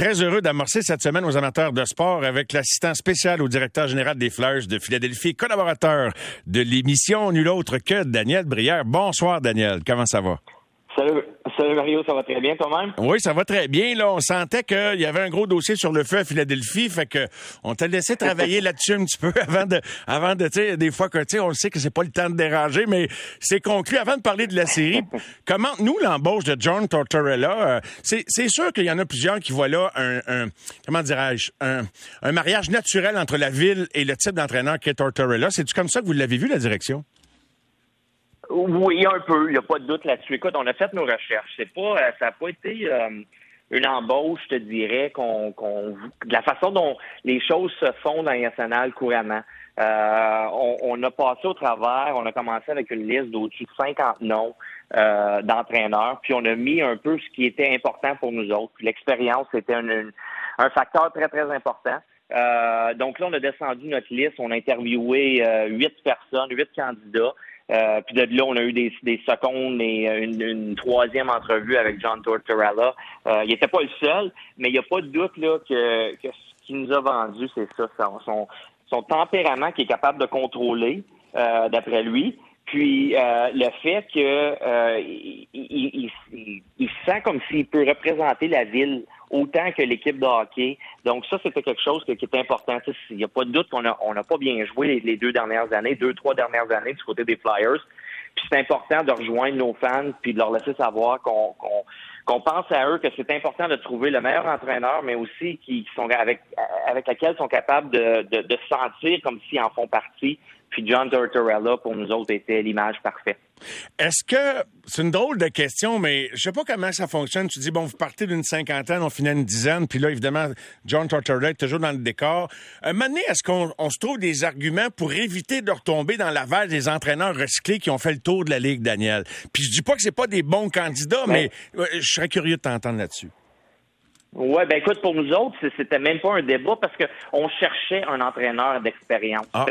Très heureux d'amorcer cette semaine aux amateurs de sport avec l'assistant spécial au directeur général des Flyers de Philadelphie, collaborateur de l'émission, nul autre que Daniel Brière. Bonsoir, Daniel. Comment ça va? Salut, salut Mario, ça va très bien toi-même? Oui, ça va très bien. Là, on sentait qu'il y avait un gros dossier sur le feu à Philadelphie, fait que on t'a laissé travailler là-dessus un petit peu avant de, avant de, tu sais, des fois que tu sais, on le sait que c'est pas le temps de déranger, mais c'est conclu. Avant de parler de la série, comment nous l'embauche de John Tortorella, euh, c'est, sûr qu'il y en a plusieurs qui voient là un, un comment dirais-je, un, un mariage naturel entre la ville et le type d'entraîneur qu'est Tortorella. C'est-tu comme ça que vous l'avez vu la direction? Oui, un peu. Il n'y a pas de doute là-dessus. Écoute, on a fait nos recherches. C'est pas, euh, ça n'a pas été euh, une embauche, je te dirais, qu'on, qu'on, de la façon dont les choses se font dans les couramment. Euh, on, on, a passé au travers, on a commencé avec une liste d'au-dessus de 50 noms euh, d'entraîneurs, puis on a mis un peu ce qui était important pour nous autres. Puis l'expérience, c'était un, un facteur très, très important. Euh, donc là, on a descendu notre liste, on a interviewé huit personnes, huit candidats. Euh, puis de là, on a eu des, des secondes et une, une troisième entrevue avec John Tortorella. Euh, il n'était pas le seul, mais il n'y a pas de doute là que, que ce qu'il nous a vendu, c'est ça, son, son tempérament qu'il est capable de contrôler, euh, d'après lui. Puis euh, le fait que euh, il, il, il, il, sent comme s'il peut représenter la ville autant que l'équipe de hockey. Donc ça, c'était quelque chose qui, est important. Il n'y a pas de doute qu'on n'a on a pas bien joué les, deux dernières années, deux, trois dernières années du côté des Flyers. Puis c'est important de rejoindre nos fans puis de leur laisser savoir qu'on pense à eux que c'est important de trouver le meilleur entraîneur, mais aussi qui sont avec avec laquelle ils sont capables de, de, de sentir comme s'ils en font partie. Puis John Tortorella, pour nous autres, était l'image parfaite. Est-ce que c'est une drôle de question, mais je sais pas comment ça fonctionne. Tu dis bon, vous partez d'une cinquantaine, on finit une dizaine, puis là évidemment John Tortorella est toujours dans le décor. Un moment donné, est-ce qu'on on se trouve des arguments pour éviter de retomber dans la vague des entraîneurs recyclés qui ont fait le tour de la ligue, Daniel? Puis je dis pas que c'est pas des bons candidats, mais, mais je serais curieux de t'entendre là-dessus. Ouais, ben écoute, pour nous autres, c'était même pas un débat parce qu'on cherchait un entraîneur d'expérience. Ah.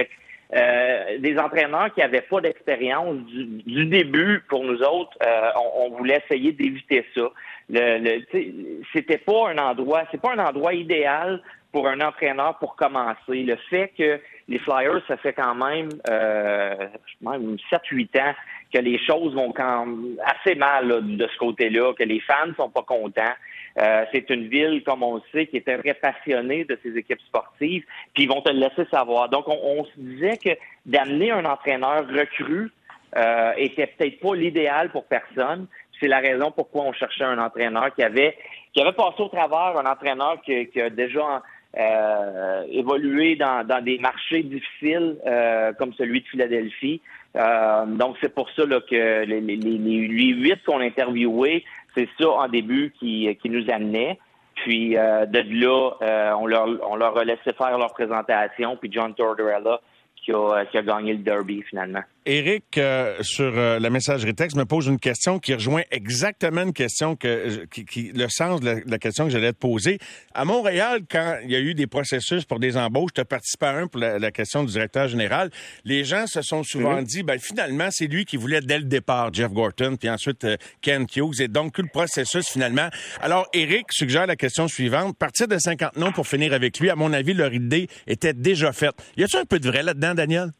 Euh, des entraîneurs qui n'avaient pas d'expérience du, début pour nous autres, euh, on, on, voulait essayer d'éviter ça. Le, le c'était pas un endroit, c'est pas un endroit idéal pour un entraîneur pour commencer. Le fait que les Flyers, ça fait quand même, euh, même 7-8 ans que les choses vont quand même assez mal là, de ce côté-là, que les fans sont pas contents. Euh, c'est une ville, comme on le sait, qui est très passionnée de ses équipes sportives, puis ils vont te le laisser savoir. Donc, on, on se disait que d'amener un entraîneur recru euh, était peut-être pas l'idéal pour personne. C'est la raison pourquoi on cherchait un entraîneur qui avait qui avait passé au travers, un entraîneur qui, qui a déjà euh, évolué dans, dans, des marchés difficiles euh, comme celui de Philadelphie. Euh, donc, c'est pour ça là, que les, les, les huit qu'on interviewés, c'est ça en début qui, qui nous amenait. Puis euh, de là, euh, on, leur, on leur a laissé faire leur présentation. Puis John Tortorella qui a, qui a gagné le derby finalement. Éric, euh, sur euh, la messagerie texte, me pose une question qui rejoint exactement une question que, qui, qui le sens de la, de la, question que j'allais te poser. À Montréal, quand il y a eu des processus pour des embauches, tu as participé à un pour la, la, question du directeur général, les gens se sont souvent mmh. dit, ben, finalement, c'est lui qui voulait dès le départ Jeff Gorton, puis ensuite euh, Ken Hughes, et donc tout le processus finalement. Alors, Éric suggère la question suivante. Partir de 50 noms pour finir avec lui, à mon avis, leur idée était déjà faite. Y a-t-il un peu de vrai là-dedans, Daniel?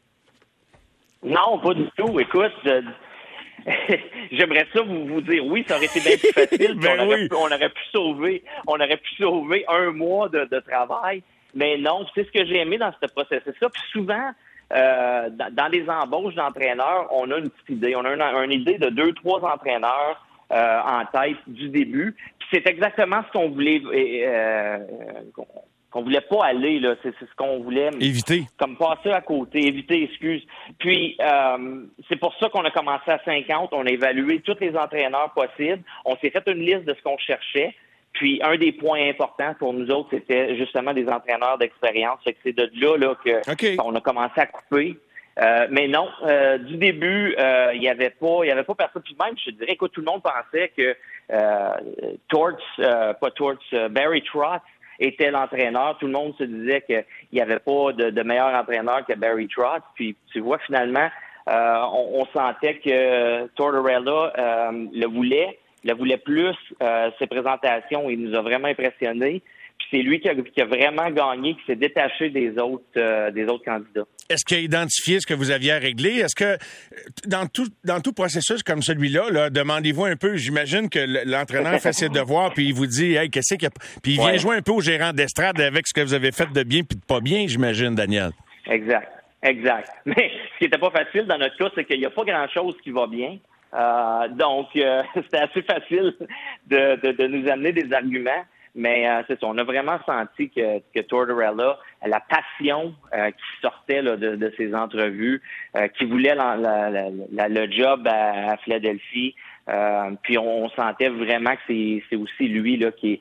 Non, pas du tout. Écoute, je... j'aimerais ça vous, vous dire oui, ça aurait été bien plus facile. ben on, aurait oui. pu, on, aurait pu, sauver, on aurait pu sauver un mois de, de travail. Mais non, c'est ce que j'ai aimé dans ce processus-là. Puis souvent, euh, dans, dans, les embauches d'entraîneurs, on a une petite idée. On a une, une idée de deux, trois entraîneurs euh, en tête du début. Puis c'est exactement ce qu'on voulait euh, qu'on voulait pas aller là, c'est ce qu'on voulait éviter, comme passer à côté, éviter, excuse. Puis euh, c'est pour ça qu'on a commencé à 50, on a évalué tous les entraîneurs possibles, on s'est fait une liste de ce qu'on cherchait. Puis un des points importants pour nous autres, c'était justement des entraîneurs d'expérience. Que c'est de là là que okay. on a commencé à couper. Euh, mais non, euh, du début, il y avait pas, il y avait pas personne. Puis même, je te dirais, écoute, tout le monde pensait que Torts, pas Torts, Barry Trotz était l'entraîneur. Tout le monde se disait qu'il n'y avait pas de, meilleur entraîneur que Barry Trotz. Puis tu vois, finalement, euh, on, on, sentait que Tortorella euh, le voulait, le voulait plus. Euh, ses présentations, il nous a vraiment impressionnés. C'est lui qui a, vraiment gagné, qui s'est détaché des autres, euh, des autres candidats. Est-ce qu'il a identifié ce que vous aviez à régler? Est-ce que dans tout, dans tout processus comme celui-là, -là, demandez vous un peu, j'imagine que l'entraîneur fait ses devoirs, puis il vous dit, hey, qu'est-ce qu'il y a... Puis il vient jouer un peu au gérant d'estrade avec ce que vous avez fait de bien puis de pas bien, j'imagine, Daniel. Exact. Exact. Mais ce qui n'était pas facile dans notre cas, c'est qu'il n'y a pas grand-chose qui va bien. Euh, donc, euh, c'était assez facile de, de, nous amener des arguments. Mais euh, c'est ça, on a vraiment senti que, que Tortorella, la passion euh, qui sortait là, de, de, ses entrevues, euh, qui voulait la, la, le job à, à Philadelphie, puis on, sentait vraiment que c'est aussi lui là, qui,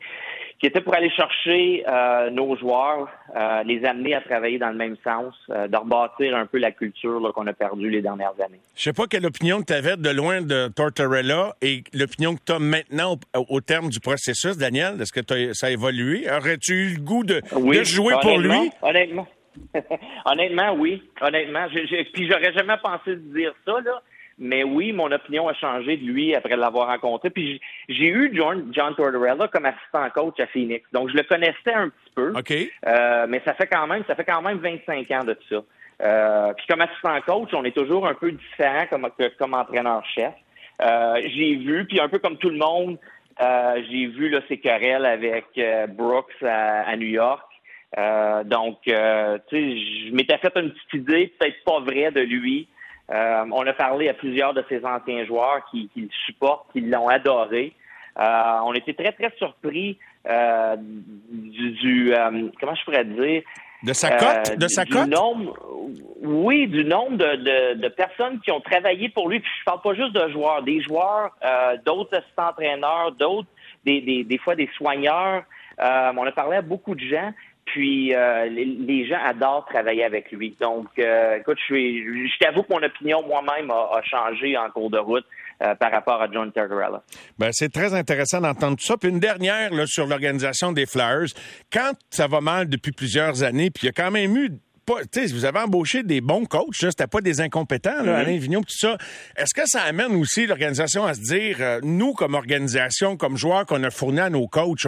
qui était pour aller chercher euh, nos joueurs, euh, les amener à travailler dans le même sens, euh, de rebâtir un peu la culture qu'on a perdue les dernières années. Je sais pas quelle opinion tu avais de loin de Tortorella et l'opinion que tu as maintenant au, terme du processus, Daniel. Est-ce que ça a évolué? Aurais-tu eu le goût de, jouer pour lui? Honnêtement. honnêtement, oui. Honnêtement. puis j'aurais jamais pensé de dire ça, là. Mais oui, mon opinion a changé de lui après l'avoir rencontré. Puis j'ai eu John, John Tortorella comme assistant coach à Phoenix. Donc je le connaissais un petit peu. OK. Euh, mais ça fait quand même, ça fait quand même 25 ans de ça. Euh, puis comme assistant coach, on est toujours un peu différent comme, comme entraîneur-chef. Euh, j'ai vu, puis un peu comme tout le monde, euh, j'ai vu là, ses querelles avec euh, Brooks à, New York. donc, tu sais, je m'étais fait une petite idée, peut-être pas vraie de lui. Euh, on a parlé à plusieurs de ses anciens joueurs qui, le supportent, qui l'ont adoré. Euh, on était très, très surpris euh, du, comment je pourrais dire, de sa cote? de sa cote? oui, du nombre de, personnes qui ont travaillé pour lui. Puis je parle pas juste de joueurs, des joueurs, d'autres assistants entraîneurs, d'autres, des, des, fois des soigneurs. on a parlé à beaucoup de gens. Puis euh, les, gens adorent travailler avec lui. Donc, euh, écoute, je, t'avoue que mon opinion moi-même a, changé en cours de route euh, par rapport à John Tortorella. Ben, c'est très intéressant d'entendre tout ça. Puis une dernière là, sur l'organisation des Flyers. Quand ça va mal depuis plusieurs années, puis il y a quand même eu vous avez embauché des bons coachs, c'était pas des incompétents, là, mm-hmm. Alain Vigneault, tout ça. Est-ce que ça amène aussi l'organisation à se dire, euh, nous, comme organisation, comme joueurs qu'on a fourni à nos coachs,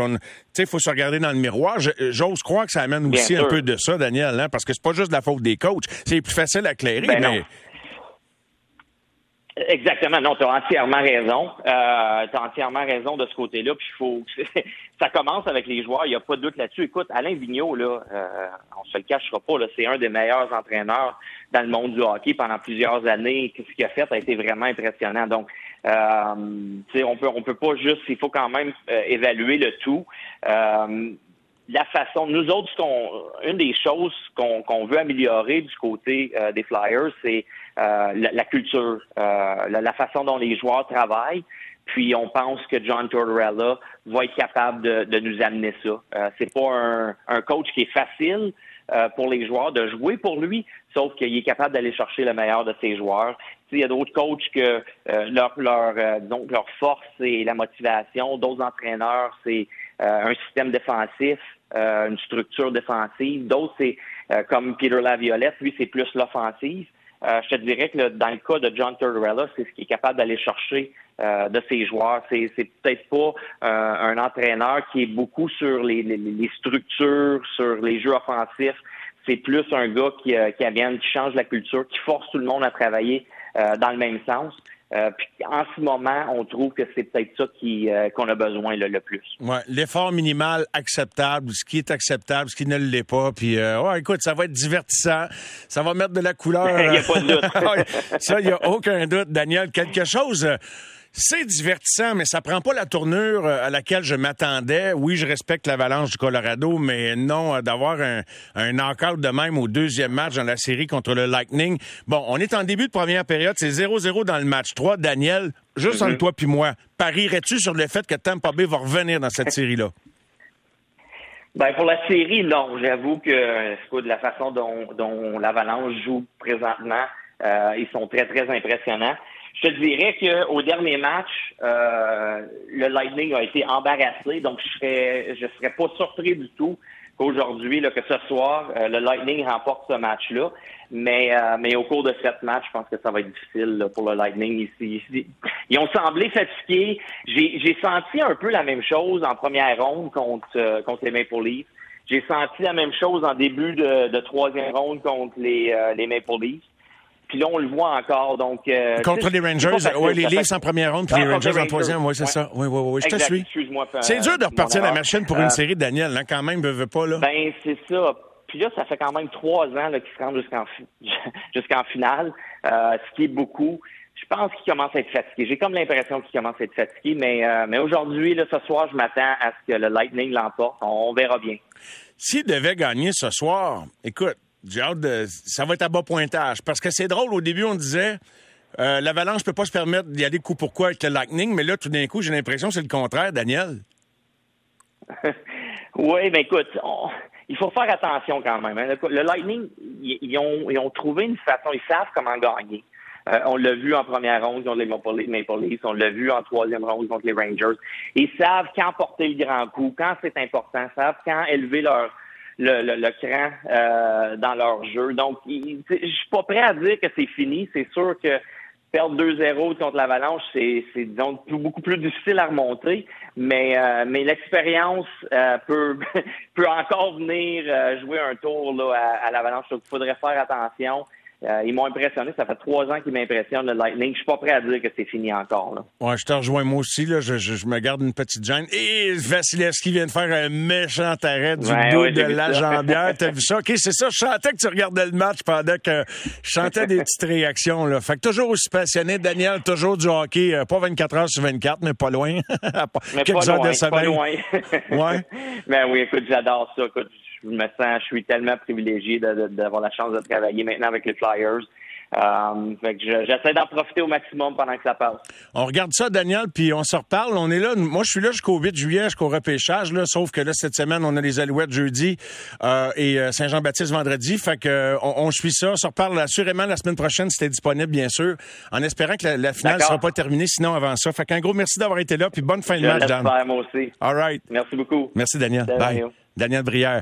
il faut se regarder dans le miroir. J'ose croire que ça amène aussi un peu de ça, Daniel, hein, parce que c'est pas juste la faute des coachs. C'est plus facile à éclairer, ben mais... Exactement. Non, tu as entièrement raison. Euh, tu as entièrement raison de ce côté-là. Puis faut ça commence avec les joueurs, il n'y a pas de doute là-dessus. Écoute, Alain Vigneault, là, euh, on se le cachera pas, là, c'est un des meilleurs entraîneurs dans le monde du hockey pendant plusieurs années. Ce qu'il a fait? A été vraiment impressionnant. Donc, euh, on peut on peut pas juste, il faut quand même euh, évaluer le tout. Euh, la façon, nous autres, ce qu'on, une des choses qu'on veut améliorer du côté euh, des Flyers, c'est euh, la, culture, euh, la, façon dont les joueurs travaillent. Puis on pense que John Tortorella va être capable de, nous amener ça. c'est pas un, un, coach qui est facile pour les joueurs de jouer pour lui, sauf qu'il est capable d'aller chercher le meilleur de ses joueurs. Il y a d'autres coachs que leur leur donc leur force c'est la motivation, d'autres entraîneurs c'est un système défensif. Euh, une structure défensive. D'autres, c'est euh, comme Peter Laviolette, lui, c'est plus l'offensive. Euh, je te dirais que dans le cas de John Tortorella, c'est ce qu'il est capable d'aller chercher de ses joueurs. C'est, peut-être pas un entraîneur qui est beaucoup sur les, structures, sur les jeux offensifs. C'est plus un gars qui, qui, qui change la culture, qui force tout le monde à travailler dans le même sens. Euh, puis en ce moment, on trouve que c'est peut-être ça qui, euh, qu'on a besoin le plus. Ouais, l'effort minimal acceptable, ce qui est acceptable, ce qui ne l'est pas. Puis, euh, ouais, écoute, ça va être divertissant, ça va mettre de la couleur. Il n'y a pas de doute. ça, il n'y a aucun doute, Daniel. Quelque chose c'est divertissant, mais ça prend pas la tournure euh, à laquelle je m'attendais. Oui, je respecte l'Avalanche du Colorado, mais non, euh, d'avoir un, un knockout de même au deuxième match dans la série contre le Lightning. Bon, on est en début de première période, c'est 0-0 dans le match 3. Daniel, juste entre mhm. toi puis moi, parierais-tu sur le fait que Tampa Bay va revenir dans cette série-là? Ben pour la série, non. J'avoue que de la façon dont, dont l'Avalanche joue présentement, euh, ils sont très, très impressionnants. Je te dirais qu'au dernier match, euh, le Lightning a été embarrassé, donc je serais je serais pas surpris du tout qu'aujourd'hui, que ce soir, le Lightning remporte ce match-là. Mais, mais au cours de sept matchs, je pense que ça va être difficile pour le Lightning ici. Ils ont semblé fatigués. J'ai senti un peu la même chose en première ronde contre, contre les Maple Leafs. J'ai senti la même chose en début de, de troisième ronde contre les, les Maple Leafs. Puis là, on le voit encore. Donc, euh, Contre les Rangers, ouais, les Leafs en première ronde, puis les Rangers, en troisième, oui, c'est ça. Oui, oui, oui, je te suis. C'est dur de repartir la machine pour une euh, série, Daniel, hein, quand même, ne veut pas, là. Ben, c'est ça. Puis là, ça fait quand même trois ans qu'ils se rendent jusqu'en jusqu'en finale, euh, ce qui est beaucoup. Je pense qu'il commence à être fatigué. J'ai comme l'impression qu'il commence à être fatigué, mais, euh, mais aujourd'hui, ce soir, je m'attends à ce que le Lightning l'emporte. On, on verra bien. S'il devait gagner ce soir, écoute, j'ai. Ça va être à bas pointage. Parce que c'est drôle, au début, on disait. Euh, L'Avalanche peut pas se permettre d'y aller coup pour quoi avec le Lightning, mais là, tout d'un coup, j'ai l'impression que c'est le contraire, Daniel. oui, mais écoute, il faut faire attention quand même. Hein. Le, Lightning, ils, ont, ont trouvé une façon, ils savent comment gagner. Euh, on l'a vu en première ronde contre les Maple Leafs, on l'a vu en troisième ronde contre les Rangers. Ils savent quand porter le grand coup, quand c'est important, savent quand élever leur, le, le, cran euh, dans leur jeu. Donc, je suis pas prêt à dire que c'est fini. C'est sûr que perdre 2-0 contre l'Avalanche, c'est, disons beaucoup plus difficile à remonter, mais euh, mais l'expérience euh, peut peut encore venir jouer un tour là, à, à l'Avalanche. Donc, il faudrait faire attention. Euh, ils m'ont impressionné. Ça fait trois ans qu'ils m'impressionnent, le Lightning. Je suis pas prêt à dire que c'est fini encore. Là. Ouais, je te rejoins moi aussi. Là. Je, je, me garde une petite gêne. Et Vasilevski vient de faire un méchant arrêt du bout de la jambière. T'as vu ça? OK, c'est ça. Je sentais que tu regardais le match pendant que je chantais des petites réactions. Là. Fait que toujours aussi passionné. Daniel, toujours du hockey. Euh, pas 24 heures sur 24, mais pas loin. mais Quelques pas heures de sommeil. Pas loin. ouais. Ben oui, écoute, j'adore ça. Écoute, je me sens, je suis tellement privilégié d'avoir la chance de travailler maintenant avec les Flyers. Euh, j'essaie d'en profiter au maximum pendant que ça passe. On regarde ça, Daniel, puis on se reparle. On est là. Moi, je suis là jusqu'au 8 juillet, jusqu'au repêchage. Là, sauf que là, cette semaine, on a les Alouettes jeudi euh, et euh, Saint-Jean-Baptiste vendredi. Fait que on, suit ça. On se reparle assurément la semaine prochaine, si c'était disponible, bien sûr, en espérant que la, finale ne sera pas terminée, sinon avant ça. Fait qu'un gros merci d'avoir été là, puis bonne fin de match, Dan. moi aussi. All right. Merci beaucoup. Merci, Daniel. Bye. Daniel Brière.